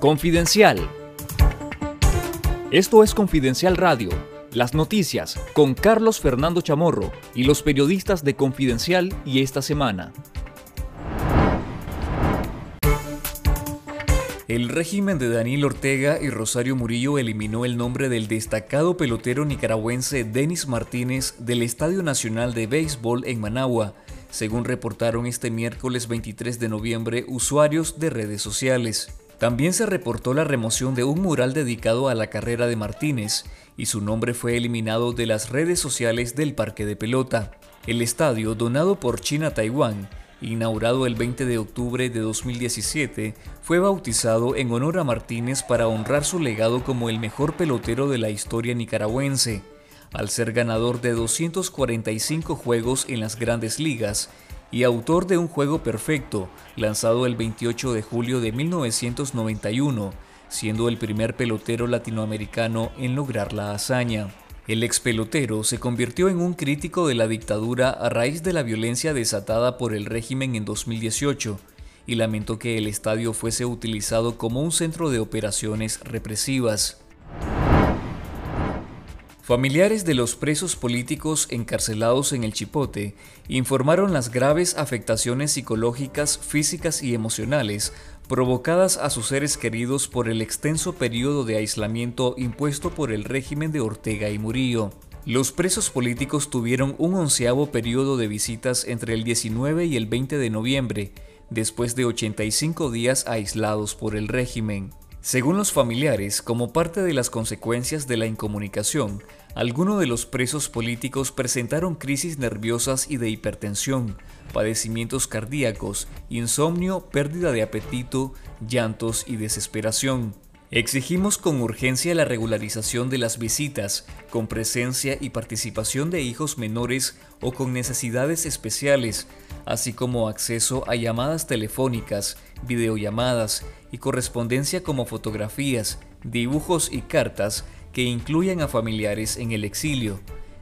Confidencial. Esto es Confidencial Radio, las noticias con Carlos Fernando Chamorro y los periodistas de Confidencial y esta semana. El régimen de Daniel Ortega y Rosario Murillo eliminó el nombre del destacado pelotero nicaragüense Denis Martínez del Estadio Nacional de Béisbol en Managua, según reportaron este miércoles 23 de noviembre usuarios de redes sociales. También se reportó la remoción de un mural dedicado a la carrera de Martínez y su nombre fue eliminado de las redes sociales del parque de pelota. El estadio, donado por China Taiwán, inaugurado el 20 de octubre de 2017, fue bautizado en honor a Martínez para honrar su legado como el mejor pelotero de la historia nicaragüense, al ser ganador de 245 juegos en las grandes ligas y autor de un juego perfecto, lanzado el 28 de julio de 1991, siendo el primer pelotero latinoamericano en lograr la hazaña. El ex pelotero se convirtió en un crítico de la dictadura a raíz de la violencia desatada por el régimen en 2018 y lamentó que el estadio fuese utilizado como un centro de operaciones represivas. Familiares de los presos políticos encarcelados en el Chipote informaron las graves afectaciones psicológicas, físicas y emocionales provocadas a sus seres queridos por el extenso periodo de aislamiento impuesto por el régimen de Ortega y Murillo. Los presos políticos tuvieron un onceavo periodo de visitas entre el 19 y el 20 de noviembre, después de 85 días aislados por el régimen. Según los familiares, como parte de las consecuencias de la incomunicación, algunos de los presos políticos presentaron crisis nerviosas y de hipertensión, padecimientos cardíacos, insomnio, pérdida de apetito, llantos y desesperación. Exigimos con urgencia la regularización de las visitas, con presencia y participación de hijos menores o con necesidades especiales, así como acceso a llamadas telefónicas, videollamadas y correspondencia como fotografías, dibujos y cartas que incluyan a familiares en el exilio,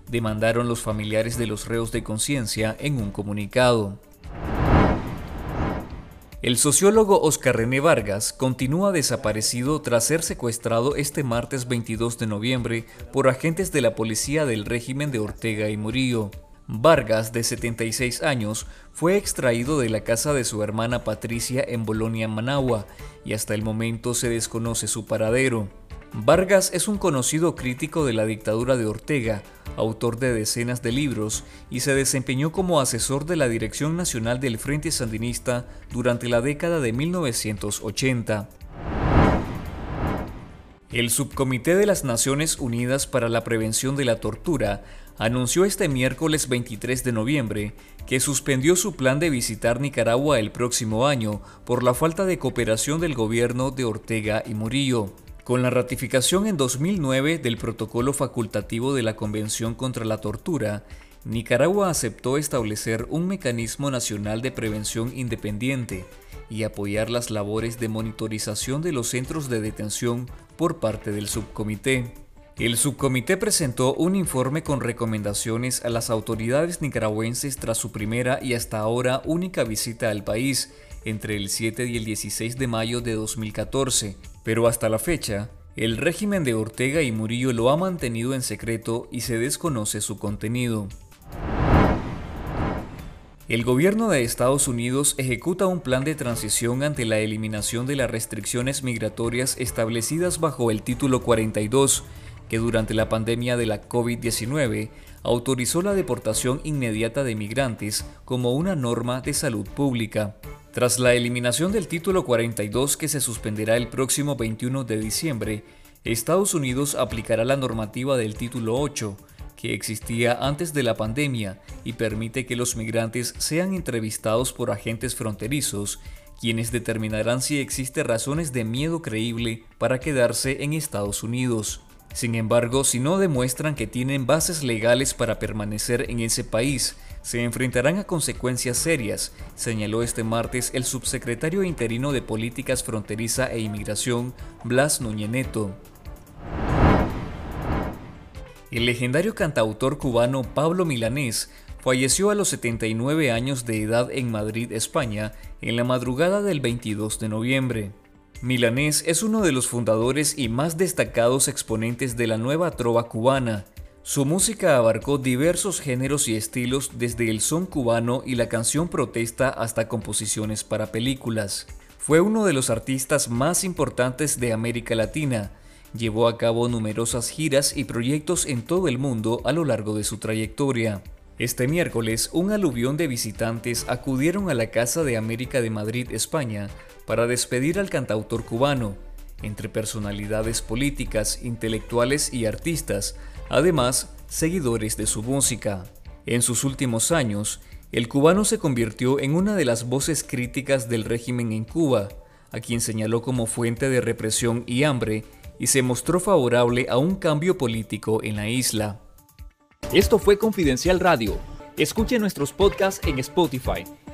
demandaron los familiares de los reos de conciencia en un comunicado. El sociólogo Oscar René Vargas continúa desaparecido tras ser secuestrado este martes 22 de noviembre por agentes de la policía del régimen de Ortega y Murillo. Vargas, de 76 años, fue extraído de la casa de su hermana Patricia en Bolonia, Managua, y hasta el momento se desconoce su paradero. Vargas es un conocido crítico de la dictadura de Ortega, autor de decenas de libros, y se desempeñó como asesor de la Dirección Nacional del Frente Sandinista durante la década de 1980. El Subcomité de las Naciones Unidas para la Prevención de la Tortura anunció este miércoles 23 de noviembre que suspendió su plan de visitar Nicaragua el próximo año por la falta de cooperación del gobierno de Ortega y Murillo. Con la ratificación en 2009 del protocolo facultativo de la Convención contra la Tortura, Nicaragua aceptó establecer un mecanismo nacional de prevención independiente y apoyar las labores de monitorización de los centros de detención por parte del subcomité. El subcomité presentó un informe con recomendaciones a las autoridades nicaragüenses tras su primera y hasta ahora única visita al país entre el 7 y el 16 de mayo de 2014, pero hasta la fecha, el régimen de Ortega y Murillo lo ha mantenido en secreto y se desconoce su contenido. El gobierno de Estados Unidos ejecuta un plan de transición ante la eliminación de las restricciones migratorias establecidas bajo el título 42, que durante la pandemia de la COVID-19 autorizó la deportación inmediata de migrantes como una norma de salud pública. Tras la eliminación del título 42 que se suspenderá el próximo 21 de diciembre, Estados Unidos aplicará la normativa del título 8, que existía antes de la pandemia y permite que los migrantes sean entrevistados por agentes fronterizos, quienes determinarán si existe razones de miedo creíble para quedarse en Estados Unidos. Sin embargo, si no demuestran que tienen bases legales para permanecer en ese país, se enfrentarán a consecuencias serias, señaló este martes el subsecretario interino de Políticas Fronteriza e Inmigración, Blas Núñez Neto. El legendario cantautor cubano Pablo Milanés falleció a los 79 años de edad en Madrid, España, en la madrugada del 22 de noviembre. Milanés es uno de los fundadores y más destacados exponentes de la nueva trova cubana. Su música abarcó diversos géneros y estilos desde el son cubano y la canción protesta hasta composiciones para películas. Fue uno de los artistas más importantes de América Latina. Llevó a cabo numerosas giras y proyectos en todo el mundo a lo largo de su trayectoria. Este miércoles, un aluvión de visitantes acudieron a la Casa de América de Madrid, España, para despedir al cantautor cubano. Entre personalidades políticas, intelectuales y artistas, además seguidores de su música. En sus últimos años, el cubano se convirtió en una de las voces críticas del régimen en Cuba, a quien señaló como fuente de represión y hambre, y se mostró favorable a un cambio político en la isla. Esto fue Confidencial Radio. Escuche nuestros podcasts en Spotify